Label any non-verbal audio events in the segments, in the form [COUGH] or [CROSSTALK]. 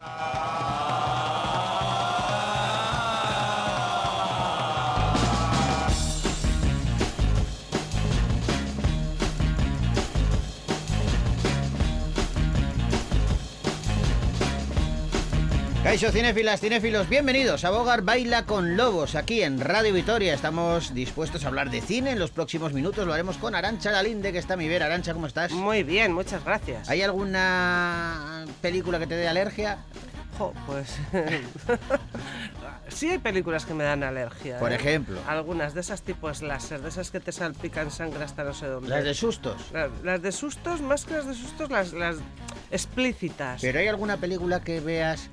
Uh... Caixo Cinéfilas, cinéfilos, bienvenidos a Bogar Baila con Lobos, aquí en Radio Vitoria. Estamos dispuestos a hablar de cine en los próximos minutos. Lo haremos con Arancha Lalinde, que está a mi ver. Arancha, ¿cómo estás? Muy bien, muchas gracias. ¿Hay alguna película que te dé alergia? Jo, pues. [LAUGHS] sí, hay películas que me dan alergia. Por ¿eh? ejemplo. Algunas de esas tipos láser, de esas que te salpican sangre hasta no sé dónde. Las de sustos. La- las de sustos, más que las de sustos, las, las explícitas. Pero hay alguna película que veas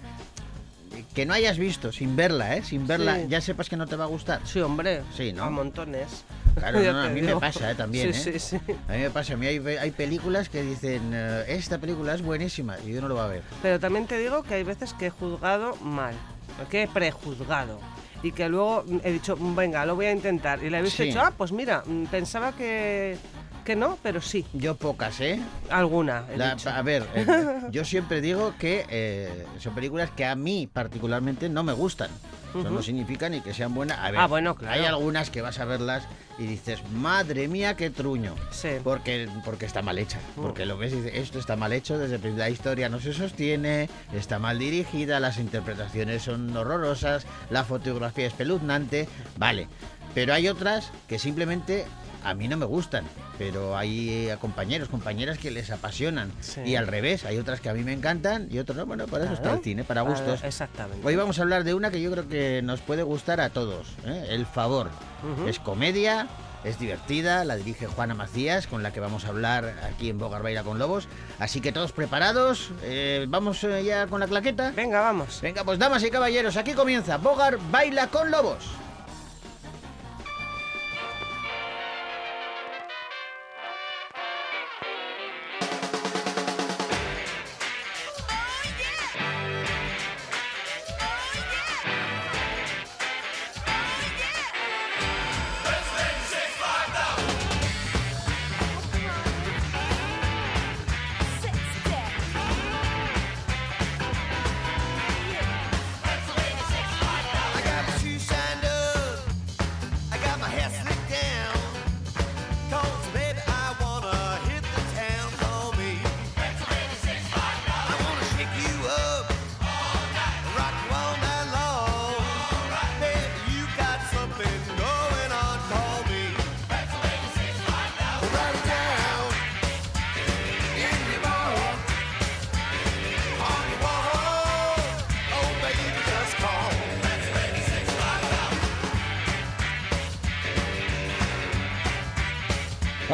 que no hayas visto sin verla, ¿eh? Sin verla, Sí. ya sepas que no te va a gustar. Sí, hombre. Sí, ¿no? A montones. Claro, [LAUGHS] no, a mí me pasa, ¿eh? También, Sí, ¿eh? sí, sí. A mí me pasa, a mí hay, hay películas que dicen, eh, esta película es buenísima y yo no lo va a ver. Pero también te digo que hay veces que he juzgado mal, que he prejuzgado. Y que luego he dicho, venga, lo voy a intentar. Y le habéis Sí. dicho, ah, pues mira, mm, pensaba que, que no, pero sí. Yo pocas, ¿eh? Alguna. he La- dicho. a ver, eh, [LAUGHS] yo siempre digo que eh, son películas que a mí particularmente no me gustan. Eso no significa ni que sean buenas. A ver, Ah, bueno, claro. hay algunas que vas a verlas y dices, madre mía, qué truño. Sí. Porque, porque está mal hecha. Mm. Porque lo ves y dices, esto está mal hecho, desde el principio la historia no se sostiene, está mal dirigida, las interpretaciones son horrorosas, la fotografía es espeluznante. Vale. Pero hay otras que simplemente a mí no me gustan. Pero hay eh, compañeros, compañeras que les apasionan. Sí. Y al revés, hay otras que a mí me encantan y otras no. Bueno, para eso está el cine, para gustos. exactamente. Hoy vamos a hablar de una que yo creo que nos puede gustar a todos. ¿eh? El favor. Es comedia, es divertida, la dirige Juana Macías, con la que vamos a hablar aquí en Bogar Baila con Lobos. Así que todos preparados. Eh, vamos ya con la claqueta. Venga, vamos. Venga, pues damas y caballeros, aquí comienza Bogar Baila con Lobos.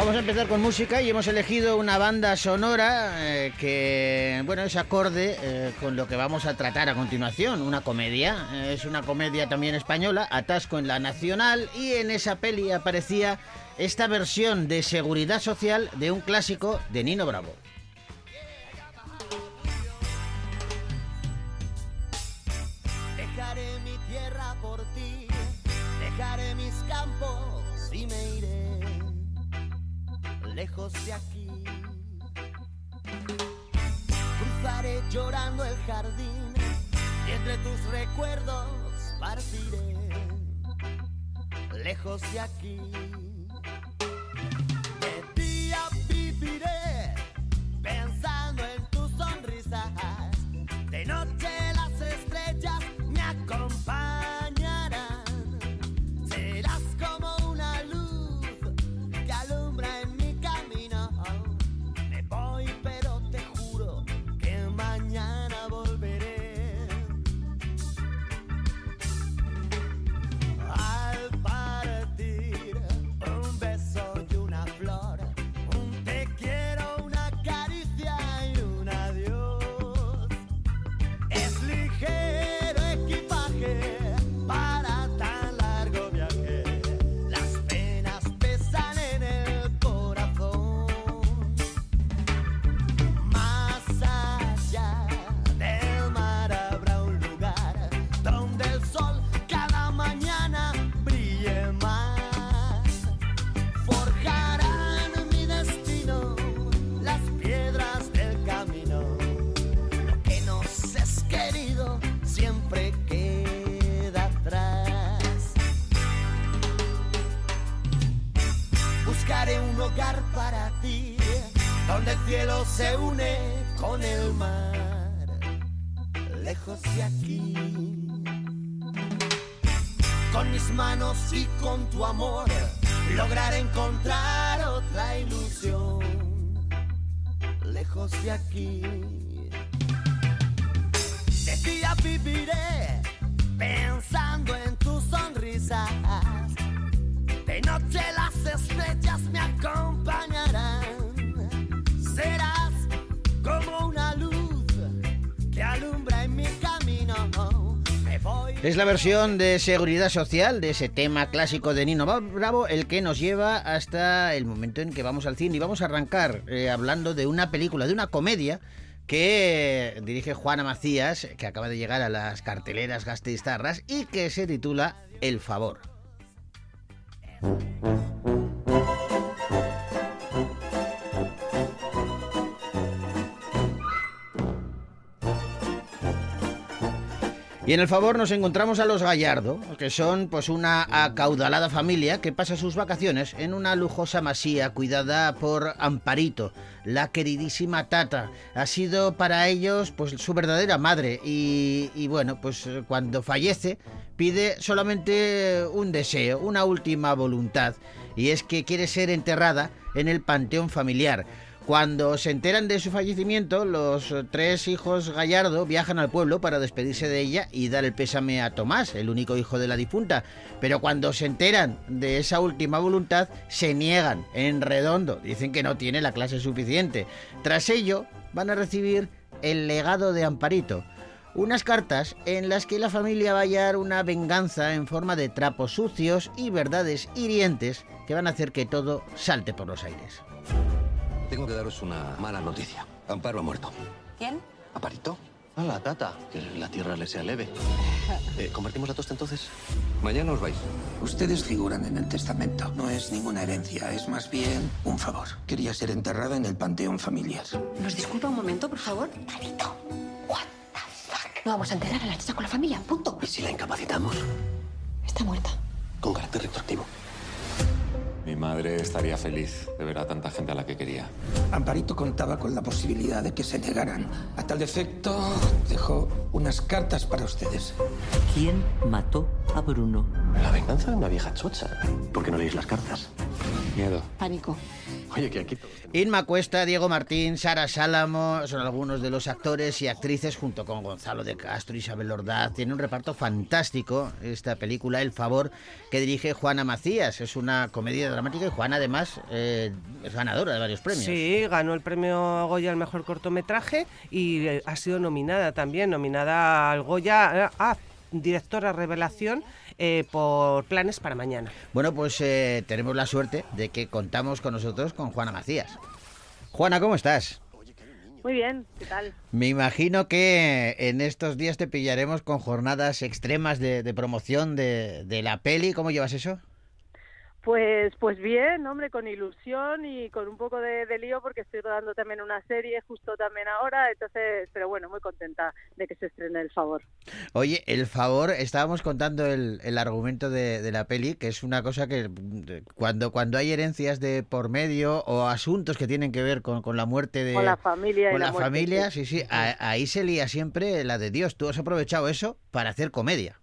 Vamos a empezar con música y hemos elegido una banda sonora eh, que, bueno, es acorde eh, con lo que vamos a tratar a continuación, una comedia. Eh, es una comedia también española, Atasco en la Nacional, y en esa peli aparecía esta versión de Seguridad Social de un clásico de Nino Bravo. Lejos de aquí. Cruzaré llorando el jardín y entre tus recuerdos partiré lejos de aquí. Y con tu amor, lograr encontrar otra ilusión, lejos de aquí. De día viviré pensando en tus sonrisas. De noche las estrellas me acompañarán. Serás como una luz que alumbra en mi. Es la versión de seguridad social de ese tema clásico de Nino Bravo el que nos lleva hasta el momento en que vamos al cine y vamos a arrancar eh, hablando de una película, de una comedia que dirige Juana Macías, que acaba de llegar a las carteleras gastistarras y que se titula El favor. Y en el favor nos encontramos a los Gallardo, que son pues una acaudalada familia que pasa sus vacaciones en una lujosa masía cuidada por Amparito, la queridísima Tata. Ha sido para ellos pues su verdadera madre y, y bueno, pues cuando fallece pide solamente un deseo, una última voluntad, y es que quiere ser enterrada en el panteón familiar. Cuando se enteran de su fallecimiento, los tres hijos Gallardo viajan al pueblo para despedirse de ella y dar el pésame a Tomás, el único hijo de la difunta. Pero cuando se enteran de esa última voluntad, se niegan en redondo. Dicen que no tiene la clase suficiente. Tras ello, van a recibir el legado de Amparito. Unas cartas en las que la familia va a hallar una venganza en forma de trapos sucios y verdades hirientes que van a hacer que todo salte por los aires. Tengo que daros una mala noticia. Amparo ha muerto. ¿Quién? ¿Aparito? A la tata. Que la tierra le sea leve. [LAUGHS] Eh, ¿Convertimos la tosta entonces? Mañana os vais. Ustedes figuran en el testamento. No es ninguna herencia, es más bien un favor. Quería ser enterrada en el panteón familiar. ¿Nos disculpa un momento, por favor? Parito, what the fuck? No vamos a enterrar a la chica con la familia, punto. ¿Y si la incapacitamos? Está muerta. Con carácter retroactivo. Mi madre estaría feliz de ver a tanta gente a la que quería. Amparito contaba con la posibilidad de que se negaran. A tal efecto, dejó unas cartas para ustedes. ¿Quién mató a Bruno? La venganza de una vieja chocha. ¿Por qué no leéis las cartas? Miedo. Pánico. Oye, que aquí todos... Inma Cuesta, Diego Martín, Sara Sálamo son algunos de los actores y actrices junto con Gonzalo de Castro, Isabel Ordaz. Tiene un reparto fantástico esta película El Favor que dirige Juana Macías. Es una comedia dramática y Juana además eh, es ganadora de varios premios. Sí, ganó el premio Goya al mejor cortometraje y eh, ha sido nominada también, nominada al Goya eh, a directora revelación eh, por planes para mañana. Bueno, pues eh, tenemos la suerte de que contamos con nosotros con Juana Macías. Juana, ¿cómo estás? Muy bien, ¿qué tal? Me imagino que en estos días te pillaremos con jornadas extremas de, de promoción de, de la peli. ¿Cómo llevas eso? Pues, pues bien, hombre, con ilusión y con un poco de, de lío porque estoy rodando también una serie justo también ahora, entonces, pero bueno, muy contenta de que se estrene El Favor. Oye, el favor, estábamos contando el, el argumento de, de la peli, que es una cosa que cuando, cuando hay herencias de por medio o asuntos que tienen que ver con, con la muerte de... Con la familia y con la la muerte, familia, sí. sí, sí, a- ahí se lía siempre la de Dios. Tú has aprovechado eso para hacer comedia.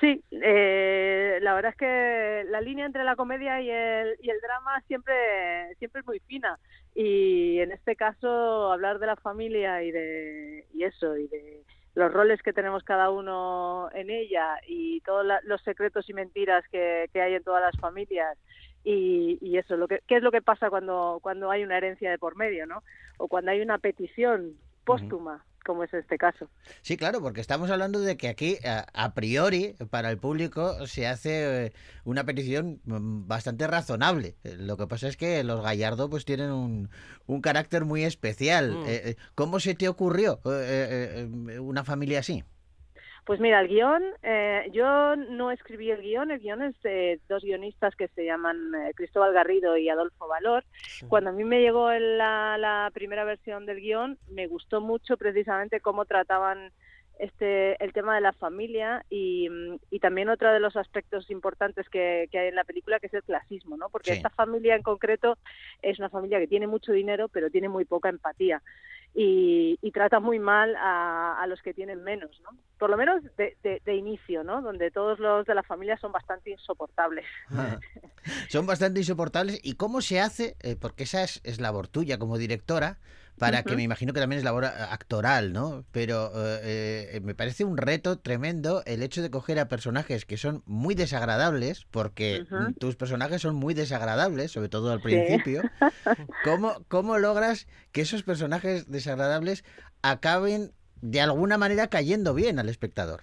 Sí, eh, la verdad es que la línea entre la comedia y el, y el drama siempre, siempre es muy fina y en este caso hablar de la familia y de y eso y de los roles que tenemos cada uno en ella y todos los secretos y mentiras que, que hay en todas las familias y, y eso, lo que, qué es lo que pasa cuando, cuando hay una herencia de por medio, ¿no? O cuando hay una petición póstuma, como es este caso. Sí, claro, porque estamos hablando de que aquí, a, a priori, para el público, se hace eh, una petición mm, bastante razonable. Eh, Lo que pasa es que los Gallardo pues tienen un, un carácter muy especial. Mm. Eh, eh, ¿Cómo se te ocurrió eh, eh, eh, una familia así? Pues mira, el guion, eh, yo no escribí el guion, el guion es de dos guionistas que se llaman eh, Cristóbal Garrido y Adolfo Valor. Cuando a mí me llegó la, la primera versión del guion, me gustó mucho precisamente cómo trataban este el tema de la familia y, mm, y también otro de los aspectos importantes que, que hay en la película que es el clasismo, ¿no? Porque Sí. esta familia en concreto es una familia que tiene mucho dinero pero tiene muy poca empatía y, y trata muy mal a, a los que tienen menos, ¿no? Por lo menos de, de- de inicio, ¿no? Donde todos los de la familia son bastante insoportables. [LAUGHS] Son bastante insoportables. ¿Y cómo se hace? Eh, porque esa es, es labor tuya como directora, para que me imagino que también es labor eh, actoral, ¿no? Pero eh, eh, me parece un reto tremendo el hecho de coger a personajes que son muy desagradables, porque Ujú. tus personajes son muy desagradables, sobre todo al Sí. principio. [LAUGHS] ¿Cómo, ¿Cómo logras que esos personajes desagradables acaben de alguna manera cayendo bien al espectador?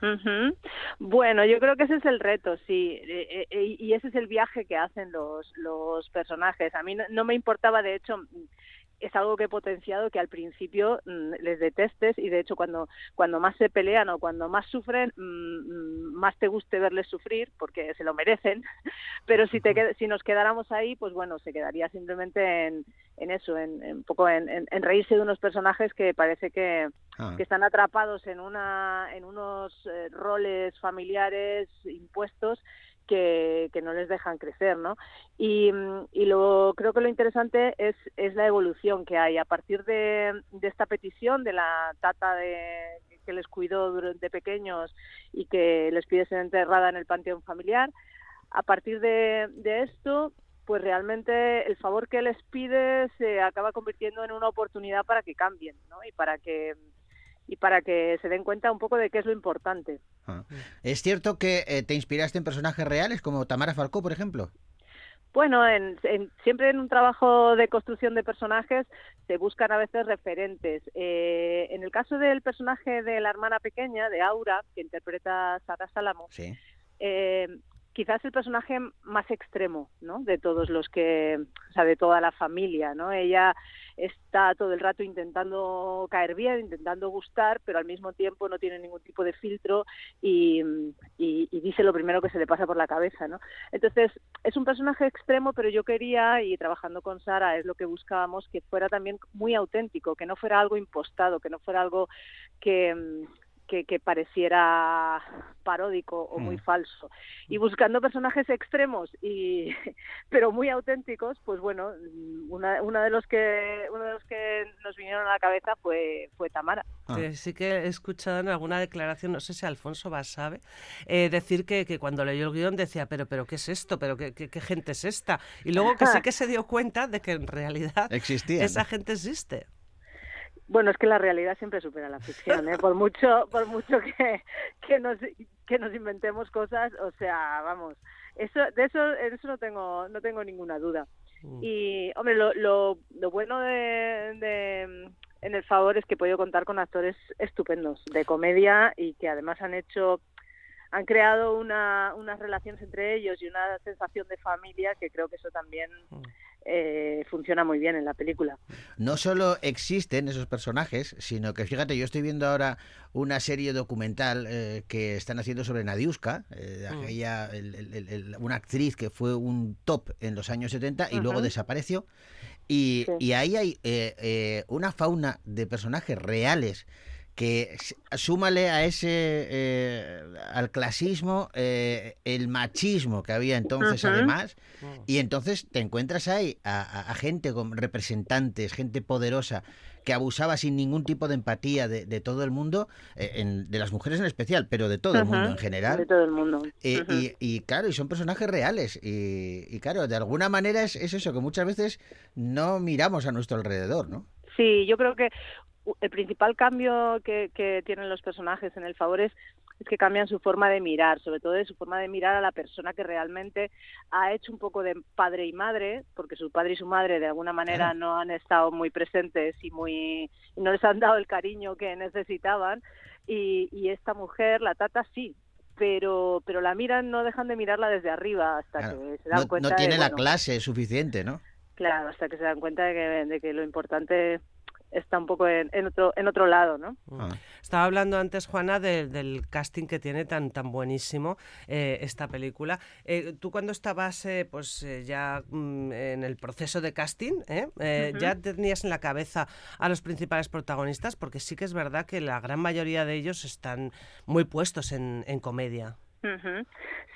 Bueno, yo creo que ese es el reto, sí, eh, y ese es el viaje que hacen los, los personajes. A mí no, no me importaba, de hecho, mm, es algo que he potenciado que al principio mm, les detestes y de hecho cuando cuando más se pelean o cuando más sufren mm, mm, más te guste verles sufrir porque se lo merecen [LAUGHS] pero si te si nos quedáramos ahí pues bueno se quedaría simplemente en, en eso en, poco en, en- en reírse de unos personajes que parece que, Ah. que están atrapados en una en unos eh, roles familiares impuestos que, que no les dejan crecer, ¿no? Y, mm, lo creo que lo interesante es, es la evolución que hay a partir de, de esta petición de la tata de que les cuidó durante pequeños y que les pide ser enterrada en el panteón familiar. A partir de, de esto, pues realmente el favor que les pide se acaba convirtiendo en una oportunidad para que cambien, ¿no? Y para que y para que se den cuenta un poco de qué es lo importante. Ah. ¿Es cierto que eh, te inspiraste en personajes reales como Tamara Falcó, por ejemplo? Bueno, en, en- siempre en un trabajo de construcción de personajes se buscan a veces referentes. Eh, en el caso del personaje de la hermana pequeña, de Aura, que interpreta Sara Salamo, Sí. eh, quizás el personaje más extremo, ¿no? De todos los que, o sea, de toda la familia, ¿no? Ella está todo el rato intentando caer bien, intentando gustar, pero al mismo tiempo no tiene ningún tipo de filtro y, y- dice lo primero que se le pasa por la cabeza, ¿no? Entonces, es un personaje extremo, pero yo quería, y trabajando con Sara es lo que buscábamos, que fuera también muy auténtico, que no fuera algo impostado, que no fuera algo que, que, que pareciera paródico o muy Mm. falso. Y buscando personajes extremos y [LAUGHS] pero muy auténticos, pues bueno, una, una de los que uno de los que nos vinieron a la cabeza fue fue Tamara. Ah. Eh, sí que he escuchado en alguna declaración, no sé si Alfonso Basabe, eh, decir que, que cuando leyó el guion decía, pero, pero ¿qué es esto? ¿Pero qué, qué, qué gente es esta? Y luego que sí que se dio cuenta de que en realidad Existía. esa gente existe. Bueno, es que la realidad siempre supera la ficción, ¿eh? Por mucho, por mucho que, que nos que nos inventemos cosas, o sea, vamos, eso de eso eso no tengo no tengo ninguna duda. Y hombre, lo, lo, lo bueno de, de en el favor es que he podido contar con actores estupendos de comedia y que además han hecho han creado una, unas relaciones entre ellos y una sensación de familia que creo que eso también eh, funciona muy bien en la película. No solo existen esos personajes, sino que fíjate, yo estoy viendo ahora una serie documental eh, que están haciendo sobre Nadiuska, eh, Mm. aquella, el- el- el- el- una actriz que fue un top en los años 70 y luego desapareció. Y, Sí. y ahí hay eh, eh, una fauna de personajes reales que súmale a ese eh, al clasismo eh, el machismo que había entonces además y entonces te encuentras ahí a, gente con representantes gente poderosa que abusaba sin ningún tipo de empatía de, de todo el mundo eh, en- de las mujeres en especial pero de todo el mundo en general De todo el mundo. y, y claro, y son personajes reales. Y, y claro, de alguna manera es, es eso, que muchas veces no miramos a nuestro alrededor, ¿no? Sí, yo creo que el principal cambio que, que tienen los personajes en el favor es, es que cambian su forma de mirar, sobre todo de su forma de mirar a la persona que realmente ha hecho un poco de padre y madre, porque su padre y su madre de alguna manera Claro. no han estado muy presentes y muy y no les han dado el cariño que necesitaban y, y esta mujer, la tata, sí. Pero, pero la miran, no dejan de mirarla desde arriba hasta Claro. que se dan No, cuenta no tiene de, la clase suficiente, ¿no? Claro, hasta que se dan cuenta de que, de que lo importante está un poco en, en otro en otro lado, ¿no? Ah. Estaba hablando antes, Juana, de- del casting que tiene tan tan buenísimo eh, esta película. Eh, tú cuando estabas eh, pues eh, ya mm, en el proceso de casting, ¿eh? Eh, Ujú. ya tenías en la cabeza a los principales protagonistas, porque sí que es verdad que la gran mayoría de ellos están muy puestos en, en comedia.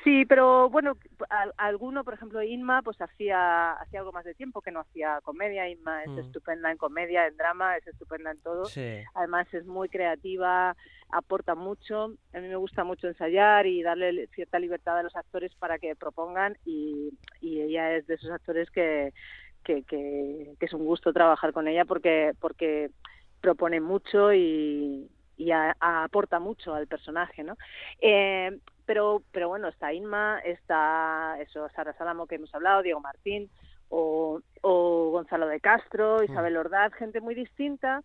Sí, pero bueno, al- alguno, por ejemplo, Inma, pues hacía, hacía algo más de tiempo que no hacía comedia. Inma es Mm. estupenda en comedia, en drama, es estupenda en todo. Sí. Además es muy creativa, aporta mucho. A mí me gusta mucho ensayar y darle cierta libertad a los actores para que propongan y, y ella es de esos actores que, que, que, que es un gusto trabajar con ella porque, porque propone mucho y, y a- a- aporta mucho al personaje, ¿no? Eh, pero, pero bueno, está Inma, está eso, Sara Salamo que hemos hablado, Diego Martín, o, o Gonzalo de Castro, Isabel Ordaz, gente muy distinta,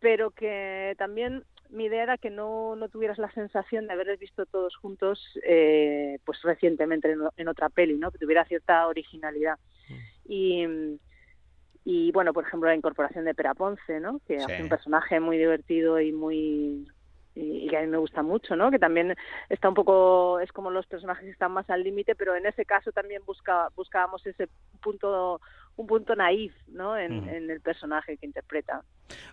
pero que también mi idea era que no, no tuvieras la sensación de haberles visto todos juntos eh, pues recientemente en, en otra peli, ¿no? que tuviera cierta originalidad. Y, y bueno, por ejemplo, la incorporación de Pera Ponce, ¿no? que Sí. hace un personaje muy divertido y muy y, que a mí me gusta mucho, ¿no? Que también está un poco es como los personajes que están más al límite, pero en ese caso también busca buscábamos ese punto un punto naif, ¿no? En, el personaje que interpreta.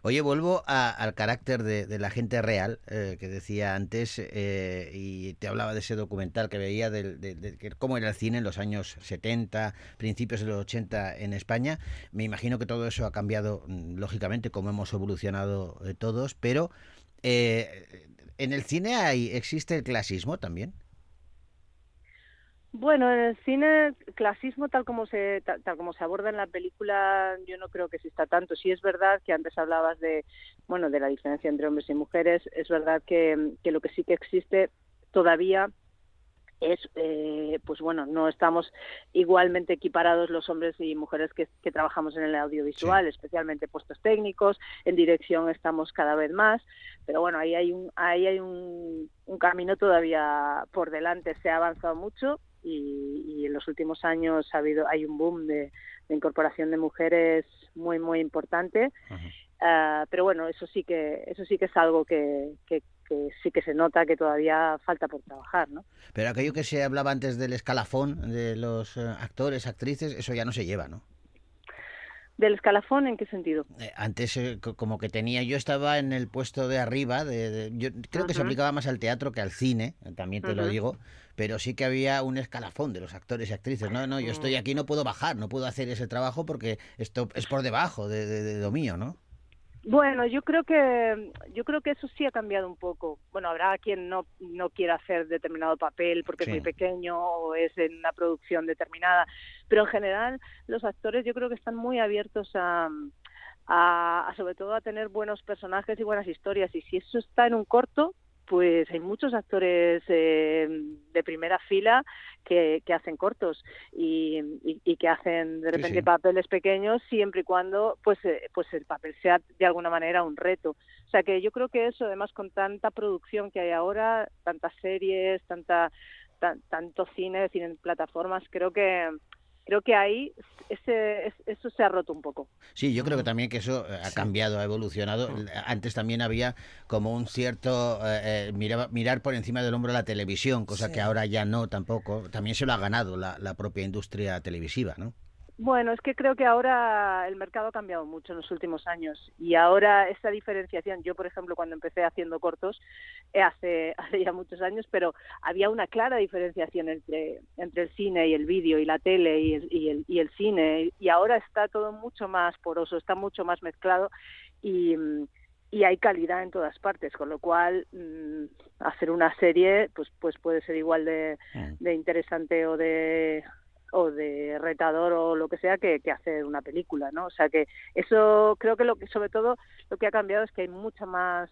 Oye, vuelvo a- al carácter de, de la gente real eh, que decía antes eh, y te hablaba de ese documental que veía del- de, de que cómo era el cine en los años 70, principios de los 80 en España. Me imagino que todo eso ha cambiado, mm, lógicamente, como hemos evolucionado eh, todos, pero eh, en el cine hay, existe el clasismo también. Bueno, en el cine, clasismo tal como se tal, como se aborda en la película, yo no creo que exista tanto. Sí es verdad que antes hablabas de, bueno, de la diferencia entre hombres y mujeres. Es verdad que, que lo que sí que existe todavía es, eh, pues bueno, no estamos igualmente equiparados los hombres y mujeres que, que trabajamos en el audiovisual, especialmente puestos técnicos, en dirección estamos cada vez más, pero bueno, ahí hay un, ahí hay un, un camino todavía por delante, se ha avanzado mucho y, y en los últimos años ha habido, hay un boom de, de incorporación de mujeres muy, muy importante. Ah, pero bueno, eso sí que eso sí que es algo que, que, que sí que se nota que todavía falta por trabajar, ¿no? Pero aquello que se hablaba antes del escalafón de los eh, actores, actrices, eso ya no se lleva, ¿no? ¿Del escalafón en qué sentido? Eh, antes eh, co- como que tenía yo estaba en el puesto de arriba de, de- yo creo que se aplicaba más al teatro que al cine también te lo digo pero sí que había un escalafón de los actores y actrices no no yo estoy aquí no puedo bajar no puedo hacer ese trabajo porque esto es por debajo de, de- de lo mío no Bueno, yo creo que yo creo que eso sí ha cambiado un poco. Bueno, habrá quien no no quiera hacer determinado papel porque Sí. es muy pequeño o es en una producción determinada, pero en general los actores yo creo que están muy abiertos a a, a sobre todo a tener buenos personajes y buenas historias y si eso está en un corto pues hay muchos actores eh, de primera fila que, que hacen cortos y, y- y que hacen de Sí, repente sí. papeles pequeños siempre y cuando pues eh, pues el papel sea de alguna manera un reto o sea que yo creo que eso además con tanta producción que hay ahora tantas series tanta tan- tanto cine cine en plataformas creo que creo que ahí ese es- eso se ha roto un poco. Sí yo creo que también que eso eh, ha cambiado ha evolucionado. Antes también había como un cierto eh, eh, miraba- mirar por encima del hombro la televisión cosa Sí. que ahora ya no tampoco. También se lo ha ganado la, la propia industria televisiva no Bueno, es que creo que ahora el mercado ha cambiado mucho en los últimos años y ahora esa diferenciación, yo por ejemplo cuando empecé haciendo cortos eh, hace, [LAUGHS] hace ya muchos años, pero había una clara diferenciación entre, entre el cine y el vídeo y la tele y el, y, el, y el cine y ahora está todo mucho más poroso, está mucho más mezclado y, mm, y hay calidad en todas partes, con lo cual mm, hacer una serie pues, pues puede ser igual de, de interesante o de o de retador o lo que sea que, que hacer una película, ¿no? O sea que eso creo que lo que sobre todo lo que ha cambiado es que hay mucha más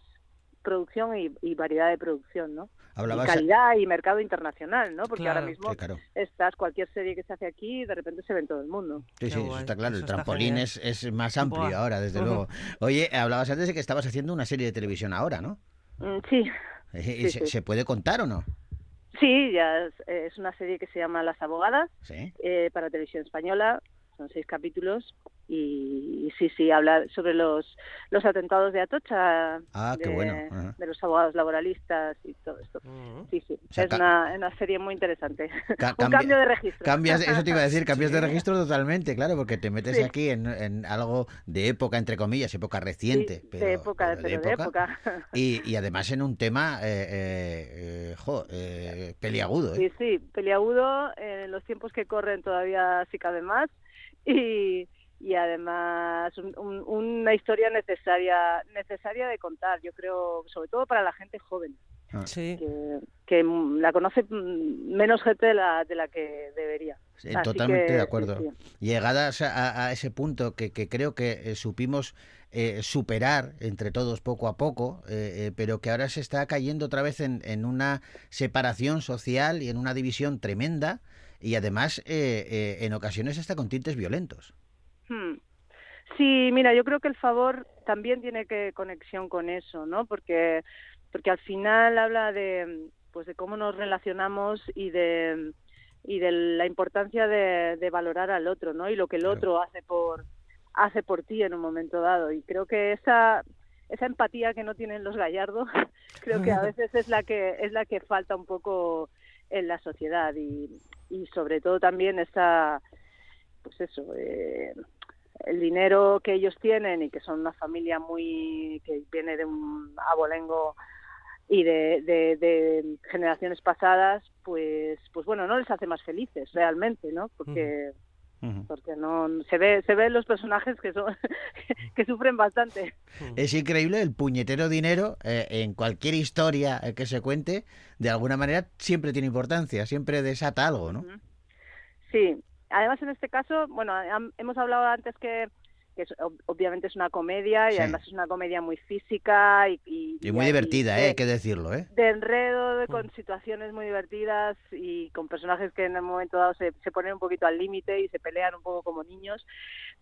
producción y, y variedad de producción, ¿no? Hablabas- y calidad y mercado internacional, ¿no? Porque ahora mismo Sí, claro. estás cualquier serie que se hace aquí de repente se ve en todo el mundo. Sí, Qué sí, eso está claro. eso el trampolín es, es más amplio Buah. ahora, desde luego. [LAUGHS] Oye, hablabas antes de que estabas haciendo una serie de televisión ahora, ¿no? Mm, Sí, Eh, ¿y Sí, se, sí. se puede contar o no? Sí, ya es, es una serie que se llama Las Abogadas Sí. eh, para televisión española. son seis capítulos y, y sí, sí, habla sobre los, los atentados de Atocha, Ah, qué de, bueno, ajá. de los abogados laboralistas y todo esto. Sí, sí, sea, es una, una serie muy interesante. [LAUGHS] Ca- Un cambia- cambio de registro. Cambias, eso te iba a decir, [LAUGHS] cambias de registro totalmente, claro, porque te metes Sí. aquí en, en algo de época, entre comillas, época reciente, Sí, pero, de época, pero pero de época. [LAUGHS] Y, y además en un tema, eh, eh, eh, jo, eh, peliagudo, ¿eh? Sí, sí, peliagudo, en los tiempos que corren todavía sí cabe más y, y además un- un- una historia necesaria necesaria de contar, yo creo, sobre todo para la gente joven, Sí. que, que mm, la conoce mm, menos gente de la, de la que debería. Sí, totalmente que, de acuerdo. sí. Llegadas a, a ese punto que, que creo que eh, supimos eh, superar entre todos poco a poco, eh, eh, pero que ahora se está cayendo otra vez en, en una separación social y en una división tremenda y además eh, eh, en ocasiones hasta con tintes violentos. Hmm. Sí, mira, yo creo que el favor también tiene que conexión con eso, ¿no? Porque porque al final habla de pues de cómo nos relacionamos y de y de la importancia de, de valorar al otro, ¿no? Y lo que el otro hace por hace por ti en un momento dado y creo que esa esa empatía que no tienen los gallardos [LAUGHS] creo que a [LAUGHS] veces es la que es la que falta un poco en la sociedad y, y sobre todo también esa pues eso eh, el dinero que ellos tienen y que son una familia muy que viene de un abolengo y de, de, de generaciones pasadas pues pues bueno no les hace más felices realmente no porque porque no se ve se ven los personajes que son [LAUGHS] que sufren bastante. Es increíble el puñetero dinero eh, en cualquier historia eh, que se cuente, de alguna manera siempre tiene importancia, siempre desata algo, ¿no? Sí, además en este caso, bueno, hemos hablado antes que, que es- ob- obviamente es una comedia y Sí. además es una comedia muy física y, y, Y muy y divertida, ¿eh? hay que decirlo, ¿eh? de enredo, de- con situaciones muy divertidas y con personajes que en un momento dado se, se ponen un poquito al límite y se pelean un poco como niños,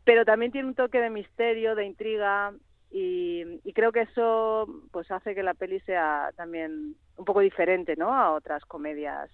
pero también tiene un toque de misterio, de intriga y, y creo que eso pues hace que la peli sea también un poco diferente, ¿no? A otras comedias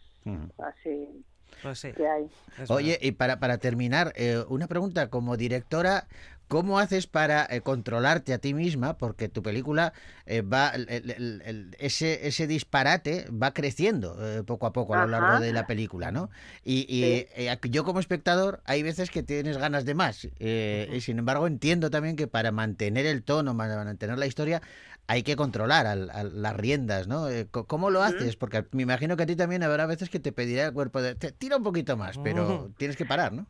así Pues sí. que hay. Oye, y para, para terminar, eh, una pregunta, como directora, ¿cómo haces para eh, controlarte a ti misma? Porque tu película eh, va, el- el- el- el- ese, ese disparate va creciendo eh, poco a poco a lo largo Ajá. de la película, ¿no? Y, y, eh, yo como espectador hay veces que tienes ganas de más. eh, y sin embargo entiendo también que para mantener el tono, para mantener la historia, hay que controlar al- al- las riendas, ¿no? Eh, ¿Cómo lo haces? Porque me imagino que a ti también habrá veces que te pedirá el cuerpo de, "Te- tira un poquito más, pero [LAUGHS] tienes que parar, ¿no?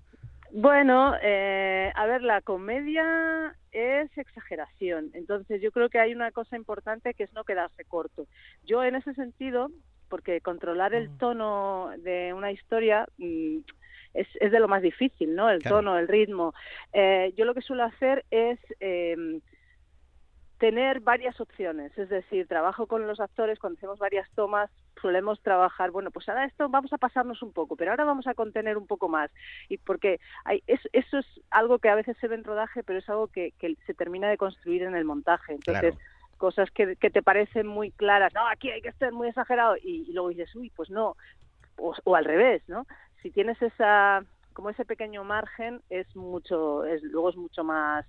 Bueno, eh, a ver, la comedia es exageración. Entonces, yo creo que hay una cosa importante que es no quedarse corto. Yo, en ese sentido, porque controlar el tono de una historia mm, es, es de lo más difícil, ¿no? El Claro. tono, el ritmo. Eh, yo lo que suelo hacer es eh, tener varias opciones, es decir, trabajo con los actores cuando hacemos varias tomas, solemos trabajar, bueno, pues ahora esto vamos a pasarnos un poco, pero ahora vamos a contener un poco más, y porque hay, es- eso es algo que a veces se ve en rodaje, pero es algo que, que se termina de construir en el montaje, entonces cosas que, que te parecen muy claras, no, aquí hay que estar muy exagerado, y, y luego dices, uy, pues no, o, o al revés, ¿no? Si tienes esa como ese pequeño margen es mucho es luego es mucho más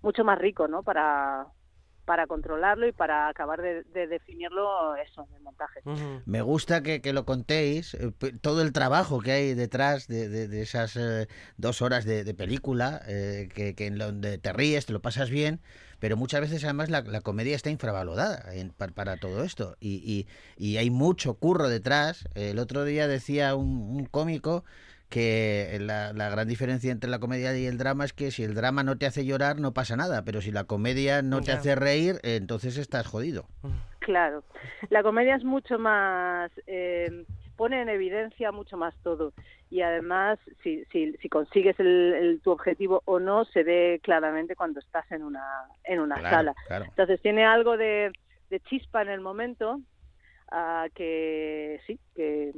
mucho más rico no para para controlarlo y para acabar de, de definirlo eso en el montaje. Me gusta que, que lo contéis, eh, todo el trabajo que hay detrás de, de- de esas eh, dos horas de, de película, eh, que, que en donde te ríes, te lo pasas bien, pero muchas veces además la, la comedia está infravalorada en- para, todo esto. Y, y- y hay mucho curro detrás. El otro día decía un, un cómico que la, la gran diferencia entre la comedia y el drama es que si el drama no te hace llorar no pasa nada, pero si la comedia no te hace reír, eh, entonces estás jodido. Claro, la comedia es mucho más, eh, pone en evidencia mucho más todo y además si, si, si consigues el, el- tu objetivo o no se ve claramente cuando estás en una, en una Claro, sala. claro. Entonces tiene algo de, de chispa en el momento ah, que sí, que,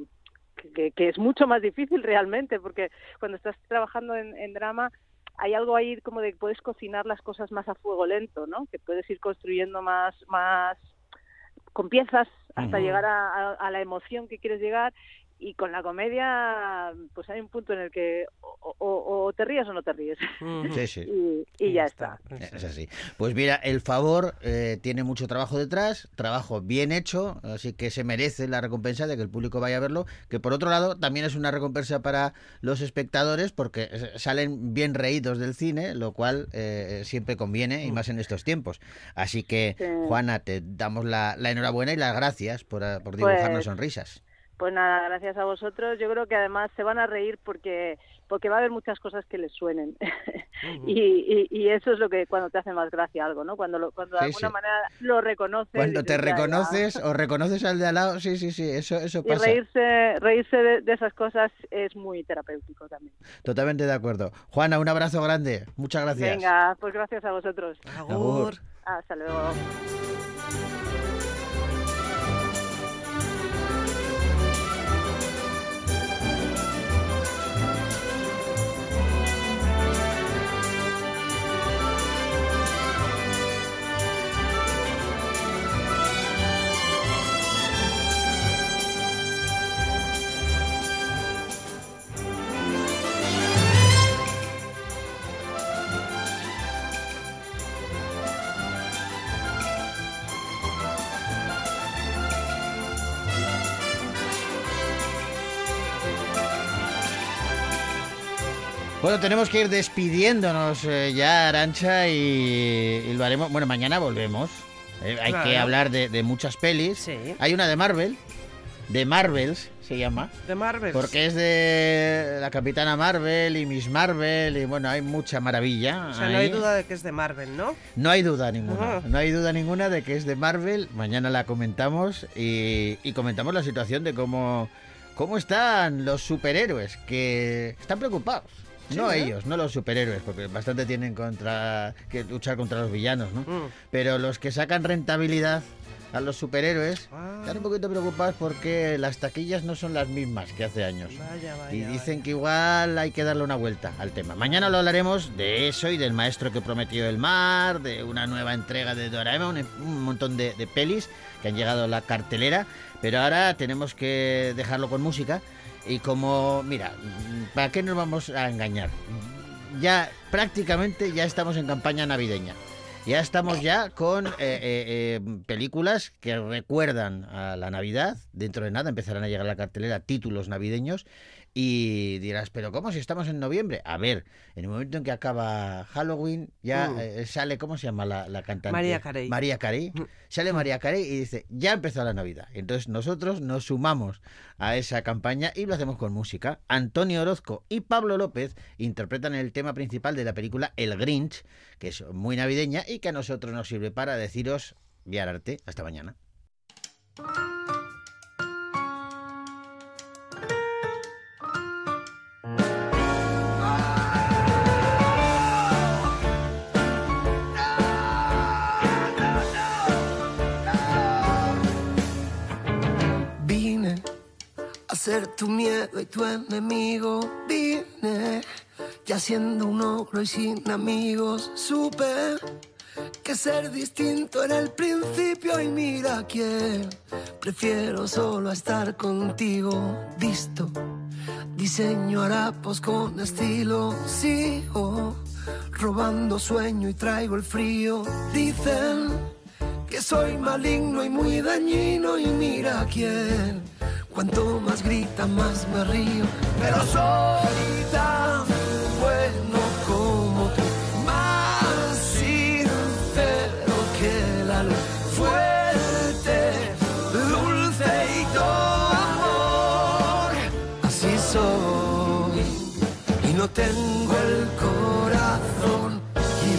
que, que es mucho más difícil realmente porque cuando estás trabajando en, en drama hay algo ahí como de que puedes cocinar las cosas más a fuego lento, ¿no? Que puedes ir construyendo más, más con piezas hasta llegar a, a- a la emoción que quieres llegar y con la comedia, pues hay un punto en el que o, o- o te ríes o no te ríes. Sí, sí. [LAUGHS] Y, y ya está. Es así. Pues mira, El Favor eh, tiene mucho trabajo detrás, trabajo bien hecho, así que se merece la recompensa de que el público vaya a verlo, que por otro lado también es una recompensa para los espectadores porque eh, salen bien reídos del cine, lo cual eh, siempre conviene y más en estos tiempos. Así que, Sí. Juana, te damos la, la enhorabuena y las gracias por, eh, por Pues- dibujarnos sonrisas. Pues nada, gracias a vosotros. Yo creo que además se van a reír porque porque va a haber muchas cosas que les suenen. [LAUGHS] y, y, y eso es lo que cuando te hace más gracia algo, ¿no? Cuando, lo, cuando de Sí, alguna sí. manera lo reconoces. Cuando te reconoces o reconoces al de al lado, sí, sí, sí, eso, eso Y pasa. reírse, reírse de, de esas cosas es muy terapéutico también. Totalmente de acuerdo. Juana, un abrazo grande. Muchas gracias. Venga, pues gracias a vosotros. Agur. Hasta luego. Bueno, tenemos que ir despidiéndonos eh, ya, Arancha, y, y lo haremos. Bueno, mañana volvemos. Eh, hay que hablar de, de muchas pelis. Hay una de Marvel, de Marvels se llama. De Marvel. Porque es de la Capitana Marvel y Miss Marvel, y bueno, hay mucha maravilla. O sea, no hay duda de que es de Marvel, ¿no? No hay duda ninguna, no hay duda ninguna de que es de Marvel. Mañana la comentamos y, y comentamos la situación de cómo, cómo están los superhéroes, que están preocupados. Sí, no ¿eh? ellos, no los superhéroes, porque bastante tienen contra que luchar contra los villanos, ¿no? Mm. Pero los que sacan rentabilidad a los superhéroes Ah. están un poquito preocupados porque las taquillas no son las mismas que hace años. Vaya, vaya. Y dicen que igual hay que darle una vuelta al tema. Mañana lo hablaremos de eso y del maestro que prometió el mar, de una nueva entrega de Doraemon, un montón de, de pelis que han llegado a la cartelera. Pero ahora tenemos que dejarlo con música. Y como, mira, ¿para qué nos vamos a engañar? Ya prácticamente ya estamos en campaña navideña. Ya estamos ya con eh, eh, eh, películas que recuerdan a la Navidad. Dentro de nada empezarán a llegar a la cartelera títulos navideños. Y dirás, pero ¿cómo si estamos en noviembre? A ver, en el momento en que acaba Halloween, ya Mm. eh, sale, ¿cómo se llama la, la cantante? María Carey. María Carey. Sale María Carey y dice, ya empezó la Navidad. Entonces nosotros nos sumamos a esa campaña y lo hacemos con música. Antonio Orozco y Pablo López interpretan el tema principal de la película El Grinch, que es muy navideña y que a nosotros nos sirve para deciros, viar arte. Hasta mañana. Ser tu miedo y tu enemigo. Vine ya siendo un ogro y sin amigos. Supe que ser distinto era el principio y mira quién. Prefiero solo estar contigo. Visto, diseño harapos con estilo. Sigo robando sueño y traigo el frío. Dicen que soy maligno y muy dañino y mira quién. Cuanto más grita, más me río. Pero soy tan bueno como tú, más sincero que la luz, fuerte, dulce y todo amor. Así soy y no tengo el corazón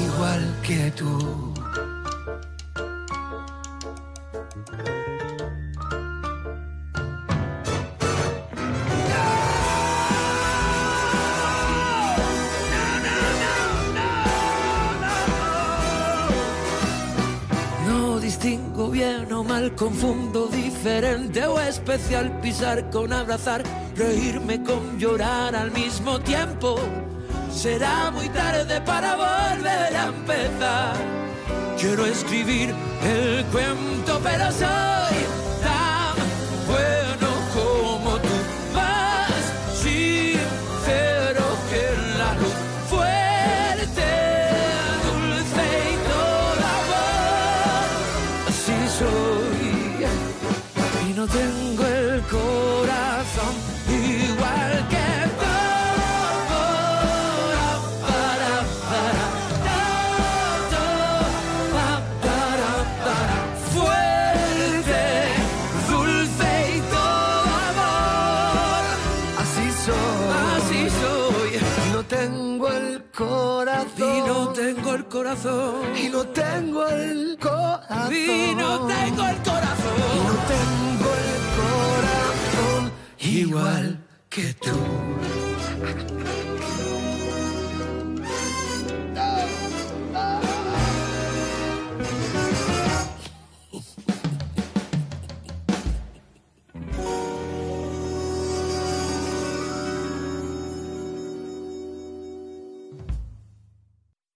igual que tú. Bien o mal, confundo diferente o especial, pisar con abrazar, reírme con llorar al mismo tiempo. Será muy tarde para volver a empezar. Quiero escribir el cuento, pero soy tengo el corazón.